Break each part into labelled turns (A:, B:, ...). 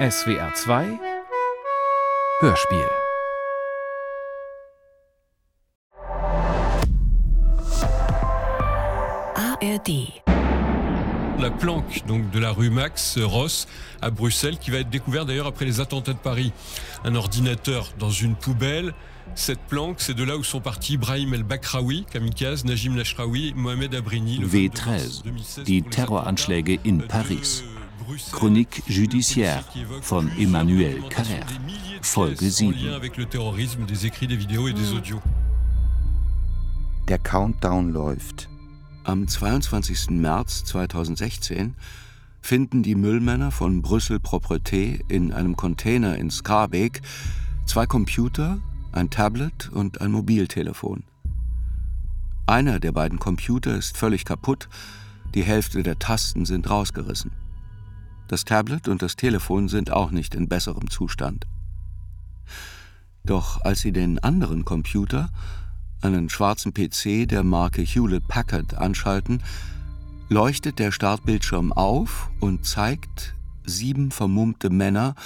A: SWR 2 Hörspiel
B: ARD
C: la planque donc de la rue Max Ross à Bruxelles qui va être découvert d'ailleurs après les attentats de Paris. Un ordinateur dans une poubelle. Cette planque, c'est de là où sont partis Ibrahim El-Bakraoui, kamikaze, Najim Lashraoui, Mohamed Abrini.
D: W13, die Terroranschläge in Paris. Chronique judiciaire von Emmanuel Carrère. Folge 7.
C: avec le terrorisme, des écrits, des vidéos et des audios.
E: Der Countdown läuft.
F: Am 22. März 2016 finden die Müllmänner von Brüssel Propreté in einem Container in Schaerbeek zwei Computer, ein Tablet und ein Mobiltelefon. Einer der beiden Computer ist völlig kaputt, die Hälfte der Tasten sind rausgerissen. Das Tablet und das Telefon sind auch nicht in besserem Zustand. Doch als sie den anderen Computer, einen schwarzen PC der Marke Hewlett Packard anschalten, leuchtet der Startbildschirm auf und zeigt sieben vermummte Männer,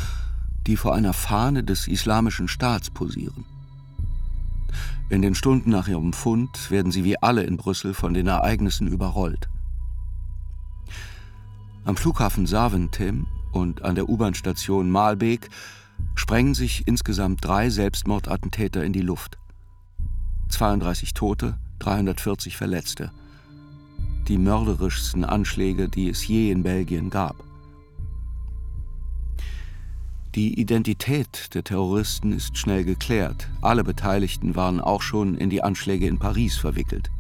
F: die vor einer Fahne des Islamischen Staats posieren. In den Stunden nach ihrem Fund werden sie wie alle in Brüssel von den Ereignissen überrollt. Am Flughafen Saventem und an der U-Bahn-Station Malbeek sprengen sich insgesamt drei Selbstmordattentäter in die Luft. 32 Tote, 340 Verletzte. Die mörderischsten Anschläge, die es je in Belgien gab. Die Identität der Terroristen ist schnell geklärt. Alle Beteiligten waren auch schon in die Anschläge in Paris verwickelt.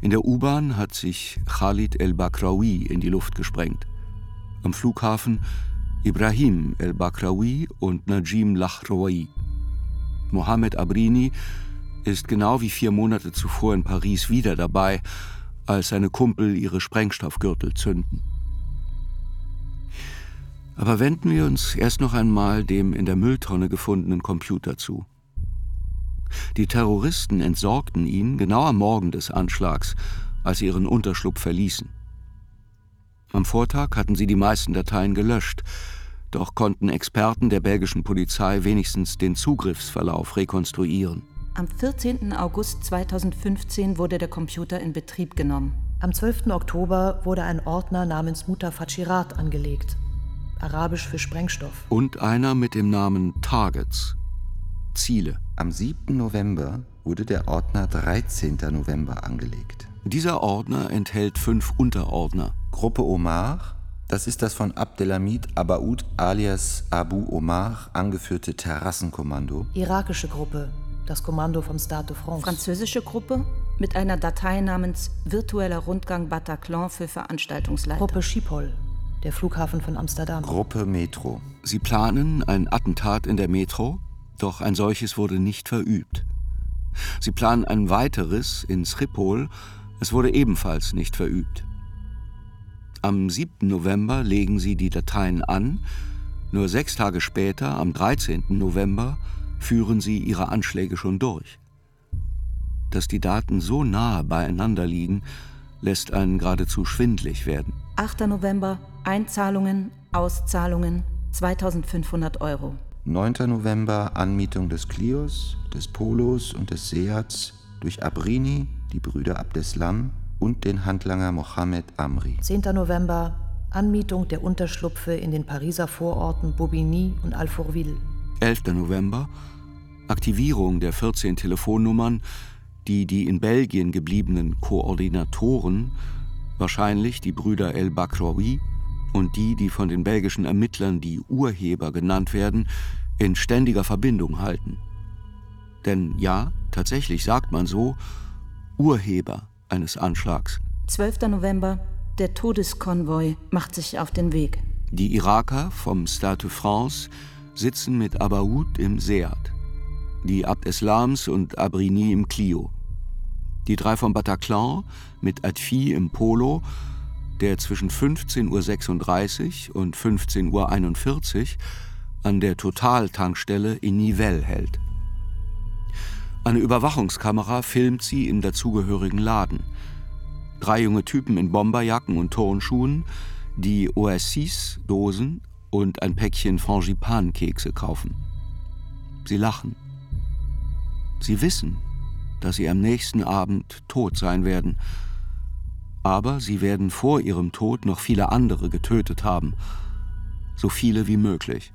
F: In der U-Bahn hat sich Khalid el-Bakraoui in die Luft gesprengt. Am Flughafen Ibrahim el-Bakraoui und Najim Lachraoui. Mohamed Abrini ist genau wie vier Monate zuvor in Paris wieder dabei, als seine Kumpel ihre Sprengstoffgürtel zünden. Aber wenden wir uns erst noch einmal dem in der Mülltonne gefundenen Computer zu. Die Terroristen entsorgten ihn genau am Morgen des Anschlags, als sie ihren Unterschlupf verließen. Am Vortag hatten sie die meisten Dateien gelöscht, doch konnten Experten der belgischen Polizei wenigstens den Zugriffsverlauf rekonstruieren.
B: Am 14. August 2015 wurde der Computer in Betrieb genommen.
G: Am 12. Oktober wurde ein Ordner namens Mutafachirat angelegt, arabisch für Sprengstoff.
F: Und einer mit dem Namen Targets, Ziele.
E: Am 7. November wurde der Ordner 13. November angelegt.
F: Dieser Ordner enthält fünf Unterordner.
E: Gruppe Omar, das ist das von Abdelhamid Abaoud alias Abu Omar angeführte Terrassenkommando.
G: Irakische Gruppe, das Kommando vom Stade de France.
B: Französische Gruppe mit einer Datei namens Virtueller Rundgang Bataclan für Veranstaltungsleiter.
G: Gruppe Schiphol, der Flughafen von Amsterdam.
E: Gruppe Metro.
F: Sie planen ein Attentat in der Metro, doch ein solches wurde nicht verübt. Sie planen ein weiteres in Schiphol, es wurde ebenfalls nicht verübt. Am 7. November legen sie die Dateien an, nur sechs Tage später, am 13. November, führen sie ihre Anschläge schon durch. Dass die Daten so nahe beieinander liegen, lässt einen geradezu schwindlig werden.
B: 8. November, Einzahlungen, Auszahlungen, 2500 Euro.
E: 9. November Anmietung des Clios, des Polos und des Seats durch Abrini, die Brüder Abdeslam und den Handlanger Mohammed Amri.
G: 10. November Anmietung der Unterschlupfe in den Pariser Vororten Bobigny und Alfortville.
F: 11. November Aktivierung der 14 Telefonnummern, die die in Belgien gebliebenen Koordinatoren, wahrscheinlich die Brüder El Bakraoui und die, die von den belgischen Ermittlern die Urheber genannt werden, in ständiger Verbindung halten. Denn ja, tatsächlich sagt man so, Urheber eines Anschlags.
B: 12. November, der Todeskonvoi macht sich auf den Weg.
F: Die Iraker vom Stade de France sitzen mit Abaoud im Seat, die Abd Eslams und Abrini im Clio, die drei vom Bataclan mit Adfi im Polo, der zwischen 15.36 Uhr und 15.41 Uhr an der Total-Tankstelle in Nivelles hält. Eine Überwachungskamera filmt sie im dazugehörigen Laden. Drei junge Typen in Bomberjacken und Turnschuhen, die OS6-Dosen und ein Päckchen Frangipan-Kekse kaufen. Sie lachen. Sie wissen, dass sie am nächsten Abend tot sein werden. Aber sie werden vor ihrem Tod noch viele andere getötet haben. So viele wie möglich.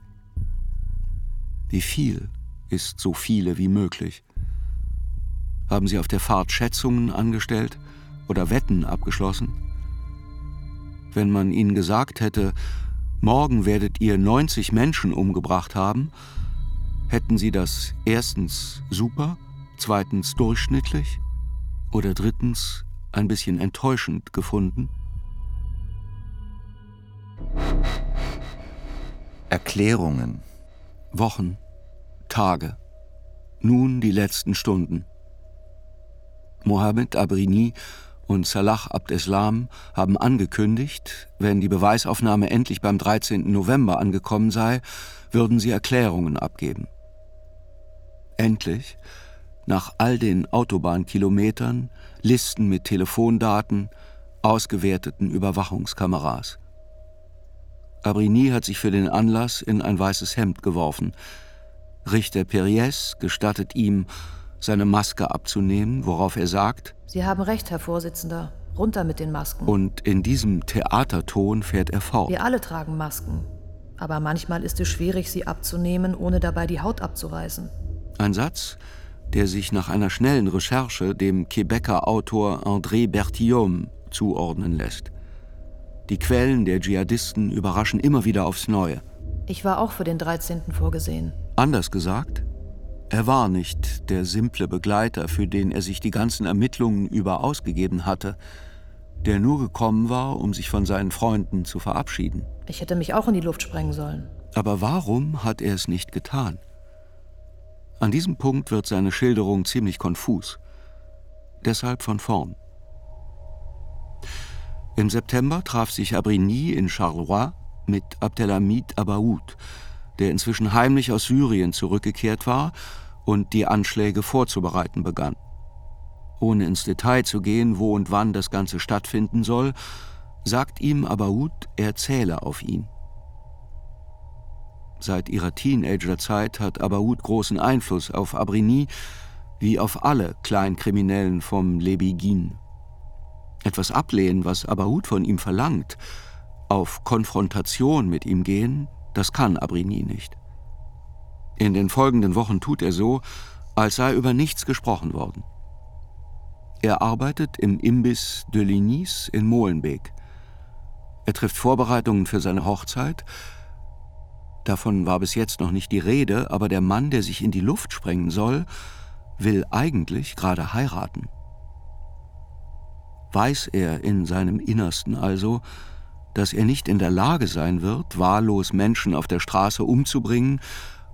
F: Wie viel ist so viele wie möglich? Haben Sie auf der Fahrt Schätzungen angestellt oder Wetten abgeschlossen? Wenn man Ihnen gesagt hätte, morgen werdet ihr 90 Menschen umgebracht haben, hätten Sie das erstens super, zweitens durchschnittlich oder drittens ein bisschen enttäuschend gefunden?
E: Erklärungen.
F: Wochen, Tage, nun die letzten Stunden. Mohammed Abrini und Salah Abdeslam haben angekündigt, wenn die Beweisaufnahme endlich beim 13. November angekommen sei, würden sie Erklärungen abgeben. Endlich, nach all den Autobahnkilometern, Listen mit Telefondaten, ausgewerteten Überwachungskameras. Abrini hat sich für den Anlass in ein weißes Hemd geworfen. Richter Perriès gestattet ihm, seine Maske abzunehmen, worauf er sagt:
G: Sie haben recht, Herr Vorsitzender. Runter mit den Masken.
F: Und in diesem Theaterton fährt er fort.
G: Wir alle tragen Masken. Aber manchmal ist es schwierig, sie abzunehmen, ohne dabei die Haut abzureißen.
F: Ein Satz, der sich nach einer schnellen Recherche dem Quebecer Autor André Bertillon zuordnen lässt. Die Quellen der Dschihadisten überraschen immer wieder aufs Neue.
G: Ich war auch für den 13. vorgesehen.
F: Anders gesagt, er war nicht der simple Begleiter, für den er sich die ganzen Ermittlungen über ausgegeben hatte, der nur gekommen war, um sich von seinen Freunden zu verabschieden.
G: Ich hätte mich auch in die Luft sprengen sollen.
F: Aber warum hat er es nicht getan? An diesem Punkt wird seine Schilderung ziemlich konfus. Deshalb von vorn. Im September traf sich Abrigny in Charleroi mit Abdelhamid Abaoud, der inzwischen heimlich aus Syrien zurückgekehrt war und die Anschläge vorzubereiten begann. Ohne ins Detail zu gehen, wo und wann das Ganze stattfinden soll, sagt ihm Abaoud, er zähle auf ihn. Seit ihrer Teenagerzeit hat Abaoud großen Einfluss auf Abrigny wie auf alle Kleinkriminellen vom Lebigin. Etwas ablehnen, was Abaoud von ihm verlangt, auf Konfrontation mit ihm gehen, das kann Abrigny nicht. In den folgenden Wochen tut er so, als sei über nichts gesprochen worden. Er arbeitet im Imbiss de Lignis in Molenbeek. Er trifft Vorbereitungen für seine Hochzeit. Davon war bis jetzt noch nicht die Rede, aber der Mann, der sich in die Luft sprengen soll, will eigentlich gerade heiraten. Weiß er in seinem Innersten also, dass er nicht in der Lage sein wird, wahllos Menschen auf der Straße umzubringen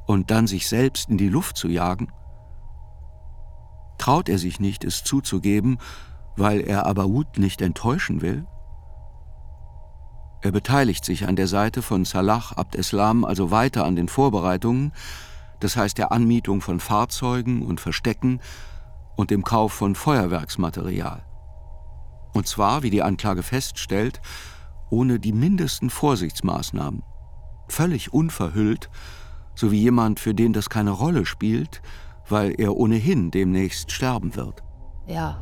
F: und dann sich selbst in die Luft zu jagen? Traut er sich nicht, es zuzugeben, weil er Abaoud nicht enttäuschen will? Er beteiligt sich an der Seite von Salah Abdeslam also weiter an den Vorbereitungen, das heißt der Anmietung von Fahrzeugen und Verstecken und dem Kauf von Feuerwerksmaterial. Und zwar, wie die Anklage feststellt, ohne die mindesten Vorsichtsmaßnahmen, völlig unverhüllt, so wie jemand, für den das keine Rolle spielt, weil er ohnehin demnächst sterben wird.
G: Ja,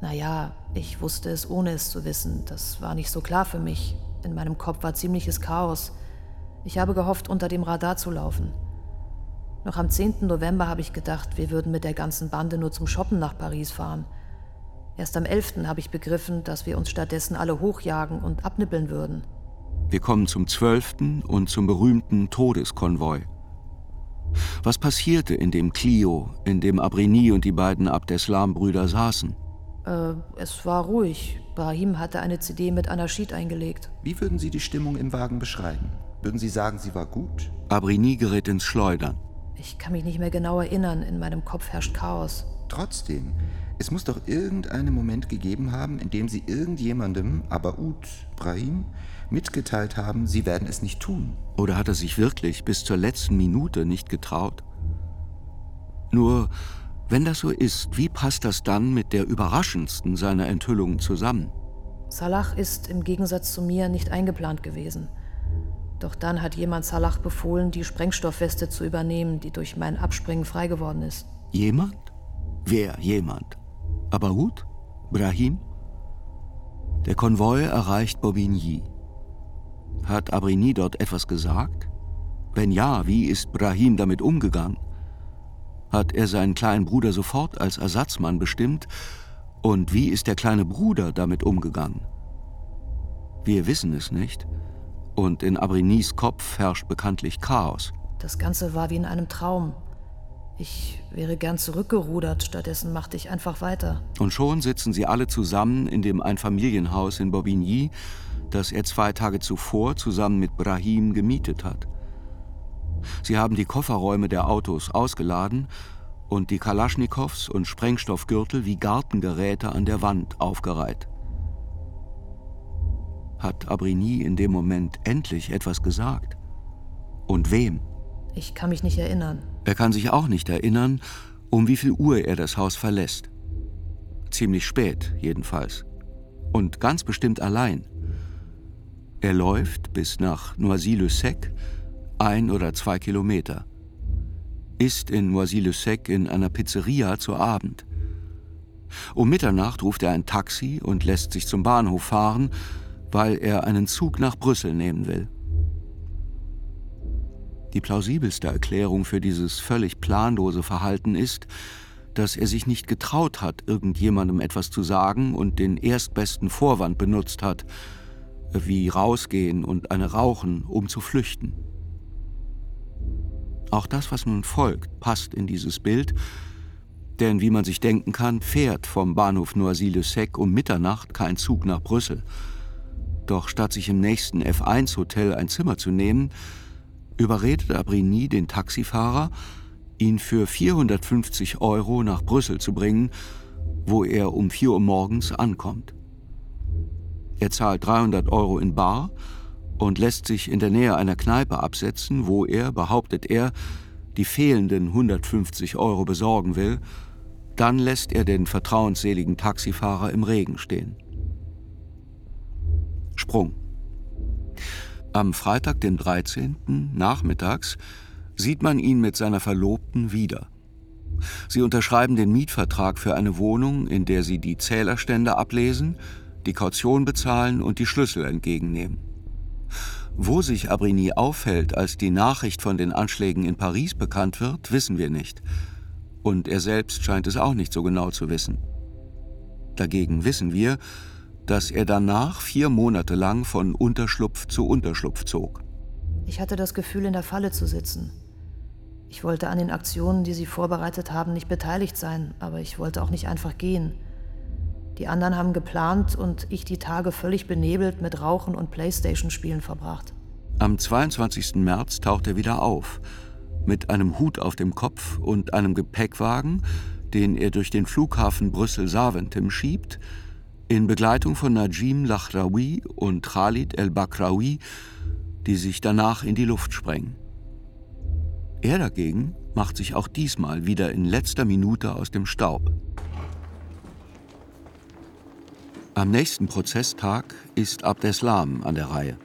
G: naja, ich wusste es, ohne es zu wissen. Das war nicht so klar für mich. In meinem Kopf war ziemliches Chaos. Ich habe gehofft, unter dem Radar zu laufen. Noch am 10. November habe ich gedacht, wir würden mit der ganzen Bande nur zum Shoppen nach Paris fahren. Erst am 11. habe ich begriffen, dass wir uns stattdessen alle hochjagen und abnippeln würden.
F: Wir kommen zum 12. und zum berühmten Todeskonvoi. Was passierte in dem Clio, in dem Abrigny und die beiden Abdeslam-Brüder saßen?
G: Äh, es war ruhig. Brahim hatte eine CD mit Anarchid eingelegt.
E: Wie würden Sie die Stimmung im Wagen beschreiben? Würden Sie sagen, sie war gut?
F: Abrigny gerät ins Schleudern.
G: Ich kann mich nicht mehr genau erinnern. In meinem Kopf herrscht Chaos.
E: Trotzdem, es muss doch irgendeinen Moment gegeben haben, in dem Sie irgendjemandem, Abaoud, Brahim, mitgeteilt haben, Sie werden es nicht tun.
F: Oder hat er sich wirklich bis zur letzten Minute nicht getraut? Nur, wenn das so ist, wie passt das dann mit der überraschendsten seiner Enthüllungen zusammen?
G: Salah ist im Gegensatz zu mir nicht eingeplant gewesen. Doch dann hat jemand Salah befohlen, die Sprengstoffweste zu übernehmen, die durch mein Abspringen frei geworden ist.
F: Jemand? Wer jemand? Abarut? Brahim? Der Konvoi erreicht Bobigny. Hat Abrini dort etwas gesagt? Wenn ja, wie ist Brahim damit umgegangen? Hat er seinen kleinen Bruder sofort als Ersatzmann bestimmt? Und wie ist der kleine Bruder damit umgegangen? Wir wissen es nicht. Und in Abrinis Kopf herrscht bekanntlich Chaos.
G: Das Ganze war wie in einem Traum. Ich wäre gern zurückgerudert, stattdessen machte ich einfach weiter.
F: Und schon sitzen sie alle zusammen in dem Einfamilienhaus in Bobigny, das er zwei Tage zuvor zusammen mit Brahim gemietet hat. Sie haben die Kofferräume der Autos ausgeladen und die Kalaschnikows und Sprengstoffgürtel wie Gartengeräte an der Wand aufgereiht. Hat Abrigny in dem Moment endlich etwas gesagt? Und wem?
G: Ich kann mich nicht erinnern.
F: Er kann sich auch nicht erinnern, um wie viel Uhr er das Haus verlässt. Ziemlich spät, jedenfalls. Und ganz bestimmt allein. Er läuft bis nach Noisy-le-Sec, ein oder zwei Kilometer. Ist in Noisy-le-Sec in einer Pizzeria zu Abend. Um Mitternacht ruft er ein Taxi und lässt sich zum Bahnhof fahren, weil er einen Zug nach Brüssel nehmen will. Die plausibelste Erklärung für dieses völlig planlose Verhalten ist, dass er sich nicht getraut hat, irgendjemandem etwas zu sagen und den erstbesten Vorwand benutzt hat, wie rausgehen und eine rauchen, um zu flüchten. Auch das, was nun folgt, passt in dieses Bild, denn wie man sich denken kann, fährt vom Bahnhof Noisy-le-Sec um Mitternacht kein Zug nach Brüssel. Doch statt sich im nächsten F1-Hotel ein Zimmer zu nehmen, überredet Abrigny den Taxifahrer, ihn für 450 Euro nach Brüssel zu bringen, wo er um 4 Uhr morgens ankommt. Er zahlt 300 Euro in Bar und lässt sich in der Nähe einer Kneipe absetzen, wo er, behauptet er, die fehlenden 150 Euro besorgen will, dann lässt er den vertrauensseligen Taxifahrer im Regen stehen. Sprung. Am Freitag, den 13. nachmittags, sieht man ihn mit seiner Verlobten wieder. Sie unterschreiben den Mietvertrag für eine Wohnung, in der sie die Zählerstände ablesen, die Kaution bezahlen und die Schlüssel entgegennehmen. Wo sich Abrigny aufhält, als die Nachricht von den Anschlägen in Paris bekannt wird, wissen wir nicht. Und er selbst scheint es auch nicht so genau zu wissen. Dagegen wissen wir, dass er danach vier Monate lang von Unterschlupf zu Unterschlupf zog.
G: Ich hatte das Gefühl, in der Falle zu sitzen. Ich wollte an den Aktionen, die sie vorbereitet haben, nicht beteiligt sein, aber ich wollte auch nicht einfach gehen. Die anderen haben geplant und ich die Tage völlig benebelt mit Rauchen und Playstation-Spielen verbracht.
F: Am 22. März taucht er wieder auf, mit einem Hut auf dem Kopf und einem Gepäckwagen, den er durch den Flughafen Brüssel-Saventem schiebt, in Begleitung von Najim Lachraoui und Khalid El-Bakraoui, die sich danach in die Luft sprengen. Er dagegen macht sich auch diesmal wieder in letzter Minute aus dem Staub. Am nächsten Prozesstag ist Abdeslam an der Reihe.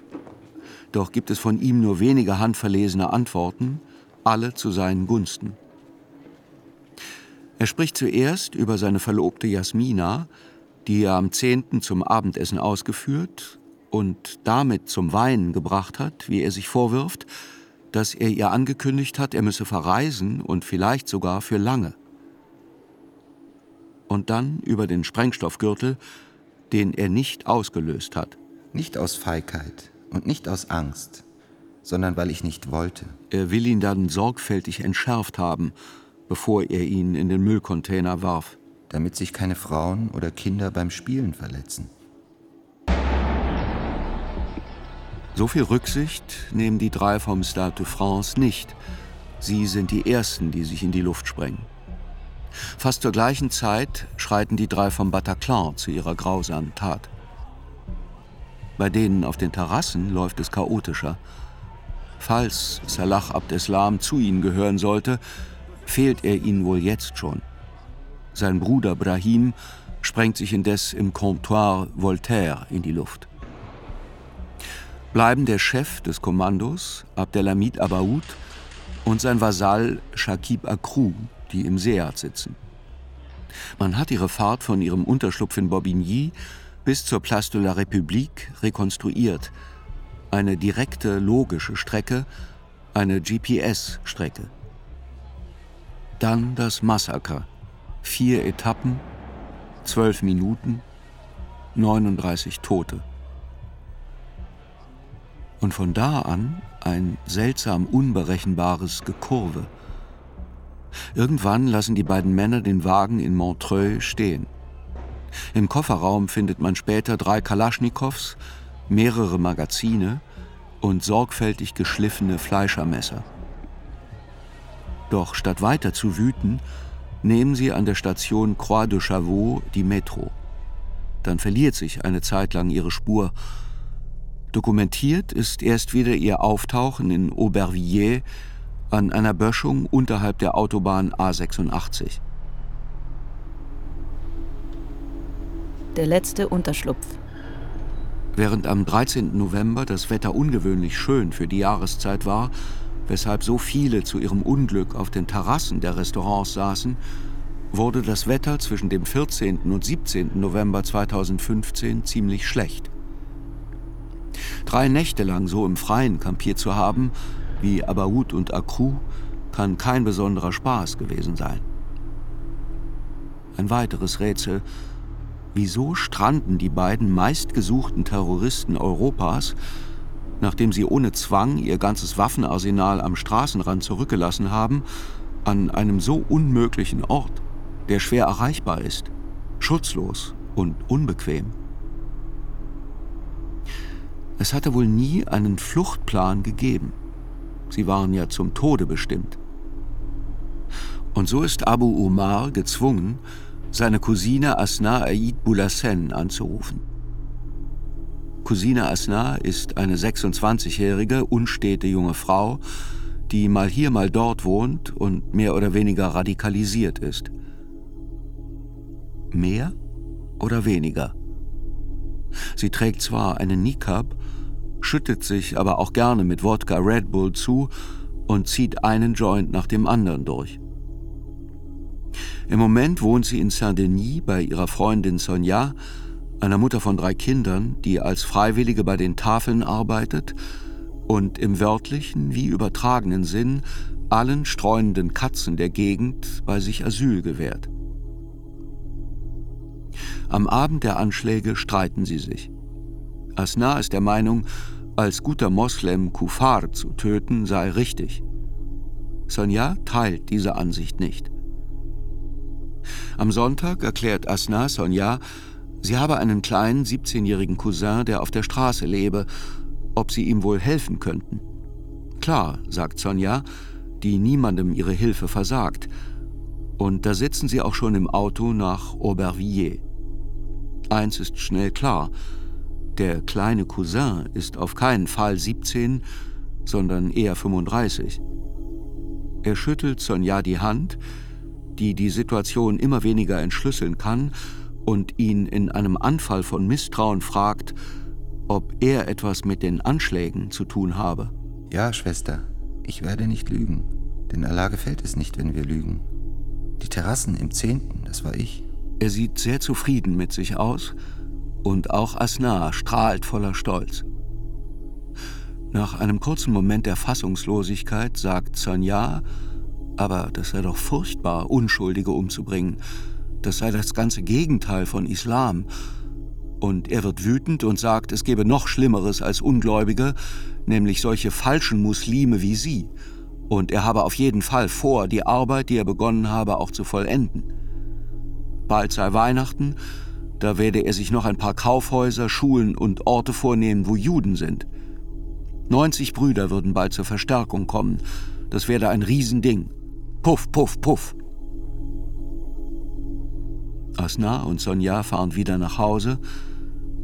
F: Doch gibt es von ihm nur wenige handverlesene Antworten, alle zu seinen Gunsten. Er spricht zuerst über seine Verlobte Jasmina, die er am 10. zum Abendessen ausgeführt und damit zum Weinen gebracht hat, wie er sich vorwirft, dass er ihr angekündigt hat, er müsse verreisen und vielleicht sogar für lange. Und dann über den Sprengstoffgürtel, den er nicht ausgelöst hat.
E: Nicht aus Feigheit und nicht aus Angst, sondern weil ich nicht wollte.
F: Er will ihn dann sorgfältig entschärft haben, bevor er ihn in den Müllcontainer warf.
E: Damit sich keine Frauen oder Kinder beim Spielen verletzen.
F: So viel Rücksicht nehmen die drei vom Stade de France nicht. Sie sind die Ersten, die sich in die Luft sprengen. Fast zur gleichen Zeit schreiten die drei vom Bataclan zu ihrer grausamen Tat. Bei denen auf den Terrassen läuft es chaotischer. Falls Salah Abdeslam zu ihnen gehören sollte, fehlt er ihnen wohl jetzt schon. Sein Bruder Brahim sprengt sich indes im Comptoir Voltaire in die Luft. bleiben der Chef des Kommandos, Abdelhamid Abaoud, und sein Vasall Shakib Akrou, die im Seat sitzen. Man hat ihre Fahrt von ihrem Unterschlupf in Bobigny bis zur Place de la République rekonstruiert. Eine direkte, logische Strecke, eine GPS-Strecke. Dann das Massaker. Vier Etappen, zwölf Minuten, 39 Tote. Und von da an ein seltsam unberechenbares Gekurve. Irgendwann lassen die beiden Männer den Wagen in Montreuil stehen. Im Kofferraum findet man später drei Kalaschnikows, mehrere Magazine und sorgfältig geschliffene Fleischermesser. Doch statt weiter zu wüten, nehmen sie an der Station Croix de Chavaux die Metro. Dann verliert sich eine Zeit lang ihre Spur. Dokumentiert ist erst wieder ihr Auftauchen in Aubervilliers an einer Böschung unterhalb der Autobahn A86.
B: Der letzte Unterschlupf.
F: Während am 13. November das Wetter ungewöhnlich schön für die Jahreszeit war, weshalb so viele zu ihrem Unglück auf den Terrassen der Restaurants saßen, wurde das Wetter zwischen dem 14. und 17. November 2015 ziemlich schlecht. Drei Nächte lang so im Freien kampiert zu haben, wie Abaoud und Akrou, kann kein besonderer Spaß gewesen sein. Ein weiteres Rätsel. Wieso stranden die beiden meistgesuchten Terroristen Europas, nachdem sie ohne Zwang ihr ganzes Waffenarsenal am Straßenrand zurückgelassen haben, an einem so unmöglichen Ort, der schwer erreichbar ist, schutzlos und unbequem? Es hatte wohl nie einen Fluchtplan gegeben. Sie waren ja zum Tode bestimmt. Und so ist Abu Umar gezwungen, seine Cousine Asna Aid Boulassen anzurufen. Cousine Asna ist eine 26-jährige, unstete junge Frau, die mal hier, mal dort wohnt und mehr oder weniger radikalisiert ist. Mehr oder weniger? Sie trägt zwar einen Nikab, schüttet sich aber auch gerne mit Wodka Red Bull zu und zieht einen Joint nach dem anderen durch. Im Moment wohnt sie in Saint-Denis bei ihrer Freundin Sonja, einer Mutter von drei Kindern, die als Freiwillige bei den Tafeln arbeitet und im wörtlichen wie übertragenen Sinn allen streunenden Katzen der Gegend bei sich Asyl gewährt. Am Abend der Anschläge streiten sie sich. Asna ist der Meinung, als guter Moslem Kufar zu töten sei richtig. Sonja teilt diese Ansicht nicht. Am Sonntag erklärt Asna Sonja, sie habe einen kleinen 17-jährigen Cousin, der auf der Straße lebe, ob sie ihm wohl helfen könnten. Klar, sagt Sonja, die niemandem ihre Hilfe versagt. Und da sitzen sie auch schon im Auto nach Aubervilliers. Eins ist schnell klar, der kleine Cousin ist auf keinen Fall 17, sondern eher 35. Er schüttelt Sonja die Hand, die die Situation immer weniger entschlüsseln kann und ihn in einem Anfall von Misstrauen fragt, ob er etwas mit den Anschlägen zu tun habe.
E: Ja, Schwester, ich werde nicht lügen, denn Allah gefällt es nicht, wenn wir lügen. Die Terrassen im Zehnten, das war ich.
F: Er sieht sehr zufrieden mit sich aus und auch Asna strahlt voller Stolz. Nach einem kurzen Moment der Fassungslosigkeit sagt Sonja, aber das sei doch furchtbar, Unschuldige umzubringen. Das sei das ganze Gegenteil von Islam. Und er wird wütend und sagt, es gebe noch Schlimmeres als Ungläubige, nämlich solche falschen Muslime wie sie. Und er habe auf jeden Fall vor, die Arbeit, die er begonnen habe, auch zu vollenden. Bald sei Weihnachten, da werde er sich noch ein paar Kaufhäuser, Schulen und Orte vornehmen, wo Juden sind. 90 Brüder würden bald zur Verstärkung kommen. Das werde ein Riesending. Puff, puff, puff. Asna und Sonja fahren wieder nach Hause,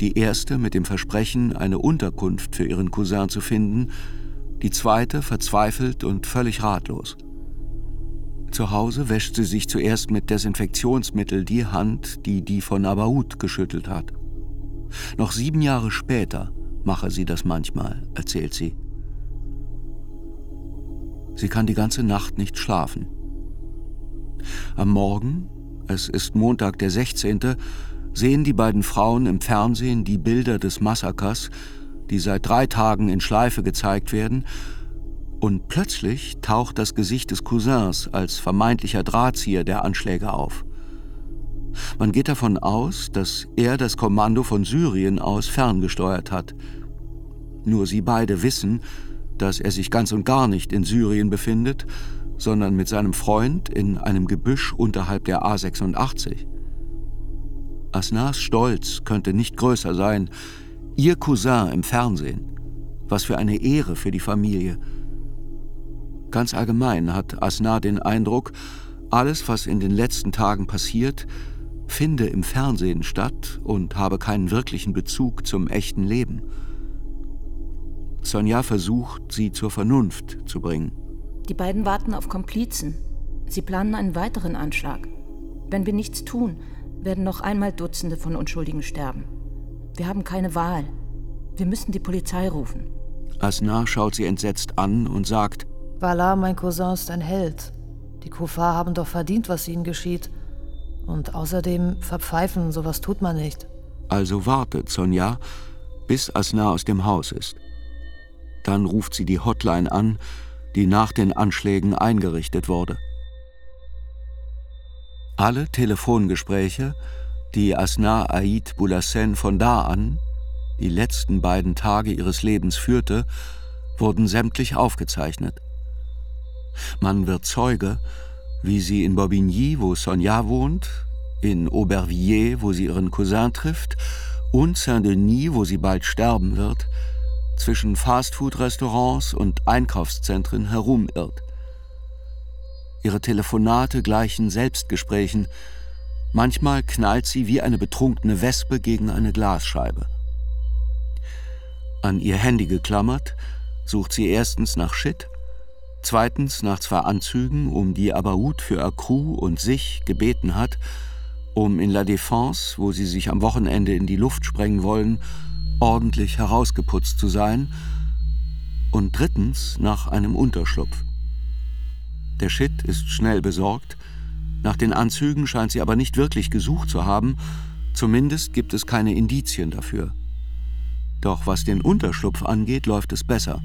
F: die erste mit dem Versprechen, eine Unterkunft für ihren Cousin zu finden, die zweite verzweifelt und völlig ratlos. Zu Hause wäscht sie sich zuerst mit Desinfektionsmittel die Hand, die die von Abaoud geschüttelt hat. Noch sieben Jahre später, mache sie das manchmal, erzählt sie. Sie kann die ganze Nacht nicht schlafen. Am Morgen, es ist Montag der 16., sehen die beiden Frauen im Fernsehen die Bilder des Massakers, die seit drei Tagen in Schleife gezeigt werden, und plötzlich taucht das Gesicht des Cousins als vermeintlicher Drahtzieher der Anschläge auf. Man geht davon aus, dass er das Kommando von Syrien aus ferngesteuert hat. Nur sie beide wissen, dass er sich ganz und gar nicht in Syrien befindet, sondern mit seinem Freund in einem Gebüsch unterhalb der A86. Asnars Stolz könnte nicht größer sein. Ihr Cousin im Fernsehen. Was für eine Ehre für die Familie. Ganz allgemein hat Asnar den Eindruck, alles, was in den letzten Tagen passiert, finde im Fernsehen statt und habe keinen wirklichen Bezug zum echten Leben. Sonja versucht, sie zur Vernunft zu bringen.
B: Die beiden warten auf Komplizen. Sie planen einen weiteren Anschlag. Wenn wir nichts tun, werden noch einmal Dutzende von Unschuldigen sterben. Wir haben keine Wahl. Wir müssen die Polizei rufen.
F: Asnar schaut sie entsetzt an und sagt:
G: Wala, mein Cousin ist ein Held. Die Kufar haben doch verdient, was ihnen geschieht. Und außerdem verpfeifen, sowas tut man nicht.
F: Also wartet Sonja, bis Asnar aus dem Haus ist. Dann ruft sie die Hotline an, die nach den Anschlägen eingerichtet wurde. Alle Telefongespräche, die Asnar Aid Boulassen von da an, die letzten beiden Tage ihres Lebens führte, wurden sämtlich aufgezeichnet. Man wird Zeuge, wie sie in Bobigny, wo Sonja wohnt, in Aubervilliers, wo sie ihren Cousin trifft, und Saint-Denis, wo sie bald sterben wird, zwischen Fastfood-Restaurants und Einkaufszentren herumirrt. Ihre Telefonate gleichen Selbstgesprächen. Manchmal knallt sie wie eine betrunkene Wespe gegen eine Glasscheibe. An ihr Handy geklammert, sucht sie erstens nach Shit, zweitens nach zwei Anzügen, um die Abaoud für Akrou und sich gebeten hat, um in La Défense, wo sie sich am Wochenende in die Luft sprengen wollen, ordentlich herausgeputzt zu sein, und drittens nach einem Unterschlupf. Der Shit ist schnell besorgt, nach den Anzügen scheint sie aber nicht wirklich gesucht zu haben, zumindest gibt es keine Indizien dafür. Doch was den Unterschlupf angeht, läuft es besser.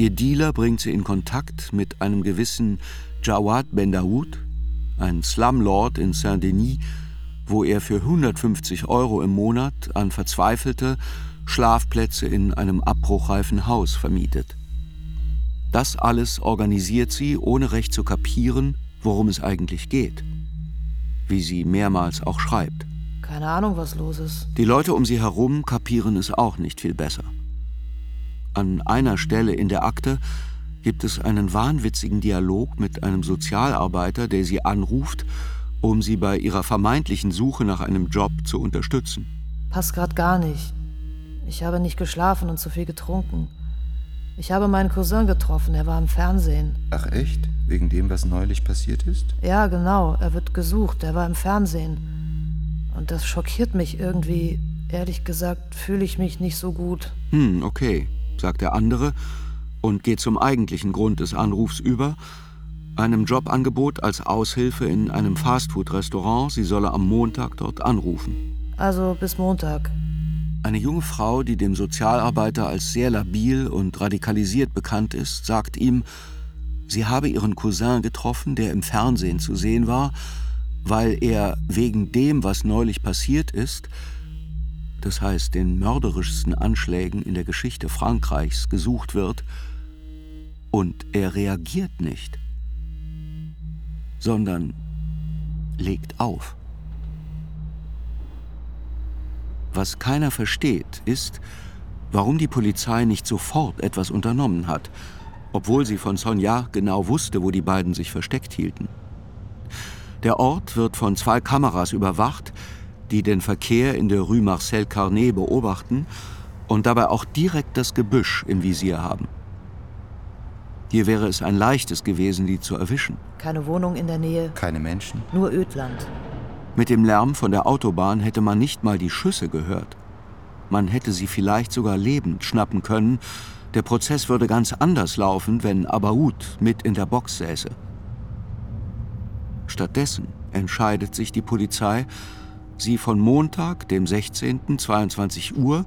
F: Ihr Dealer bringt sie in Kontakt mit einem gewissen Jawad Ben Daoud, ein Slumlord in Saint-Denis, wo er für 150 Euro im Monat an Verzweifelte Schlafplätze in einem abbruchreifen Haus vermietet. Das alles organisiert sie, ohne recht zu kapieren, worum es eigentlich geht. Wie sie mehrmals auch schreibt.
G: Keine Ahnung, was los ist.
F: Die Leute um sie herum kapieren es auch nicht viel besser. An einer Stelle in der Akte gibt es einen wahnwitzigen Dialog mit einem Sozialarbeiter, der sie anruft, um sie bei ihrer vermeintlichen Suche nach einem Job zu unterstützen.
G: Passt grad gar nicht. Ich habe nicht geschlafen und zu viel getrunken. Ich habe meinen Cousin getroffen, er war im Fernsehen.
E: Ach echt? Wegen dem, was neulich passiert ist?
G: Ja, genau, er wird gesucht, er war im Fernsehen. Und das schockiert mich irgendwie. Ehrlich gesagt fühle ich mich nicht so gut.
F: Hm, okay, sagt der andere und geht zum eigentlichen Grund des Anrufs über, einem Jobangebot als Aushilfe in einem Fastfood-Restaurant. Sie solle am Montag dort anrufen.
G: Also bis Montag.
F: Eine junge Frau, die dem Sozialarbeiter als sehr labil und radikalisiert bekannt ist, sagt ihm, sie habe ihren Cousin getroffen, der im Fernsehen zu sehen war, weil er wegen dem, was neulich passiert ist, das heißt den mörderischsten Anschlägen in der Geschichte Frankreichs, gesucht wird, und er reagiert nicht, sondern legt auf. Was keiner versteht, ist, warum die Polizei nicht sofort etwas unternommen hat, obwohl sie von Sonja genau wusste, wo die beiden sich versteckt hielten. Der Ort wird von zwei Kameras überwacht, die den Verkehr in der Rue Marcel Carnet beobachten und dabei auch direkt das Gebüsch im Visier haben. Hier wäre es ein leichtes gewesen, die zu erwischen.
G: Keine Wohnung in der Nähe.
E: Keine Menschen.
G: Nur Ödland.
F: Mit dem Lärm von der Autobahn hätte man nicht mal die Schüsse gehört. Man hätte sie vielleicht sogar lebend schnappen können. Der Prozess würde ganz anders laufen, wenn Abaoud mit in der Box säße. Stattdessen entscheidet sich die Polizei, sie von Montag, dem 16. 22 Uhr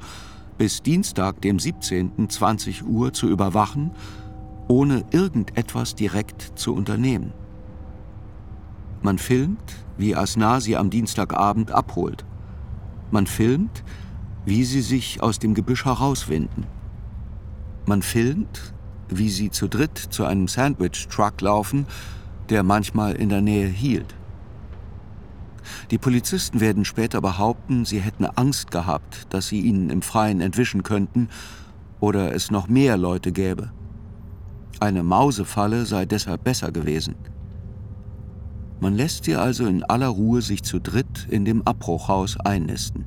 F: bis Dienstag, dem 17. 20 Uhr zu überwachen, ohne irgendetwas direkt zu unternehmen. Man filmt, wie Asna sie am Dienstagabend abholt. Man filmt, wie sie sich aus dem Gebüsch herauswinden. Man filmt, wie sie zu dritt zu einem Sandwich-Truck laufen, der manchmal in der Nähe hielt. Die Polizisten werden später behaupten, sie hätten Angst gehabt, dass sie ihnen im Freien entwischen könnten oder es noch mehr Leute gäbe. Eine Mausefalle sei deshalb besser gewesen. Man lässt sie also in aller Ruhe sich zu dritt in dem Abbruchhaus einnisten.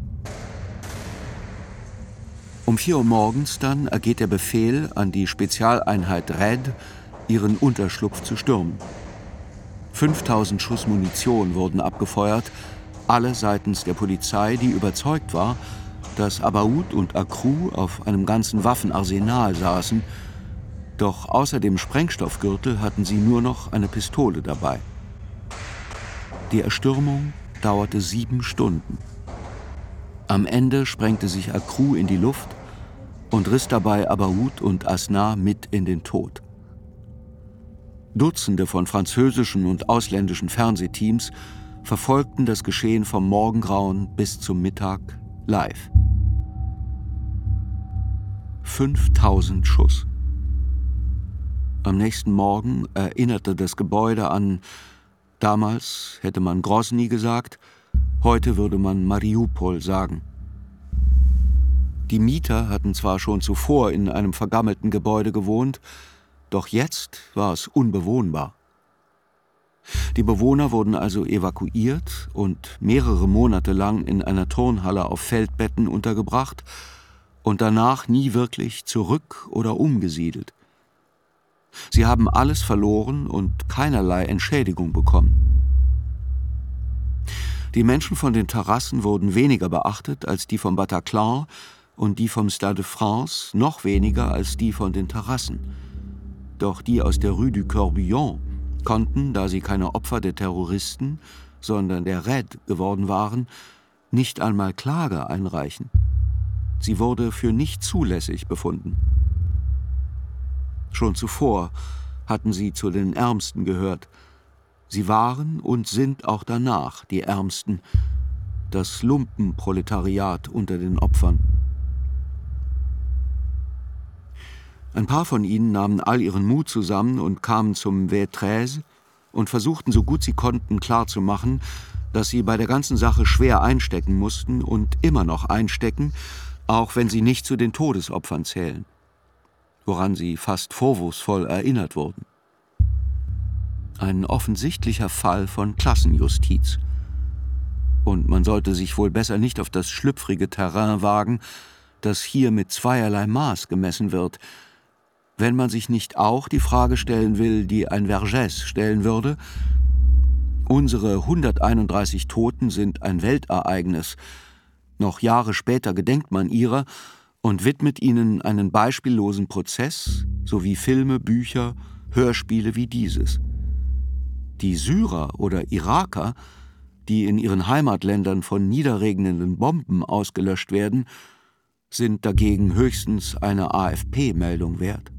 F: Um vier Uhr morgens dann ergeht der Befehl an die Spezialeinheit RED, ihren Unterschlupf zu stürmen. 5000 Schuss Munition wurden abgefeuert, alle seitens der Polizei, die überzeugt war, dass Abaoud und Akrou auf einem ganzen Waffenarsenal saßen, doch außer dem Sprengstoffgürtel hatten sie nur noch eine Pistole dabei. Die Erstürmung dauerte sieben Stunden. Am Ende sprengte sich Akrou in die Luft und riss dabei Abaoud und Asna mit in den Tod. Dutzende von französischen und ausländischen Fernsehteams verfolgten das Geschehen vom Morgengrauen bis zum Mittag live. 5000 Schuss. Am nächsten Morgen erinnerte das Gebäude an Damals hätte man Grosny gesagt, heute würde man Mariupol sagen. Die Mieter hatten zwar schon zuvor in einem vergammelten Gebäude gewohnt, doch jetzt war es unbewohnbar. Die Bewohner wurden also evakuiert und mehrere Monate lang in einer Turnhalle auf Feldbetten untergebracht und danach nie wirklich zurück oder umgesiedelt. Sie haben alles verloren und keinerlei Entschädigung bekommen. Die Menschen von den Terrassen wurden weniger beachtet als die vom Bataclan und die vom Stade de France noch weniger als die von den Terrassen. Doch die aus der Rue du Corbillon konnten, da sie keine Opfer der Terroristen, sondern der Red geworden waren, nicht einmal Klage einreichen. Sie wurde für nicht zulässig befunden. Schon zuvor hatten sie zu den Ärmsten gehört. Sie waren und sind auch danach die Ärmsten, das Lumpenproletariat unter den Opfern. Ein paar von ihnen nahmen all ihren Mut zusammen und kamen zum V13 und versuchten so gut sie konnten klarzumachen, dass sie bei der ganzen Sache schwer einstecken mussten und immer noch einstecken, auch wenn sie nicht zu den Todesopfern zählen woran sie fast vorwurfsvoll erinnert wurden. Ein offensichtlicher Fall von Klassenjustiz. Und man sollte sich wohl besser nicht auf das schlüpfrige Terrain wagen, das hier mit zweierlei Maß gemessen wird, wenn man sich nicht auch die Frage stellen will, die ein Vergès stellen würde, Unsere 131 Toten sind ein Weltereignis. Noch Jahre später gedenkt man ihrer und widmet ihnen einen beispiellosen Prozess sowie Filme, Bücher, Hörspiele wie dieses. Die Syrer oder Iraker, die in ihren Heimatländern von niederregnenden Bomben ausgelöscht werden, sind dagegen höchstens eine AFP-Meldung wert.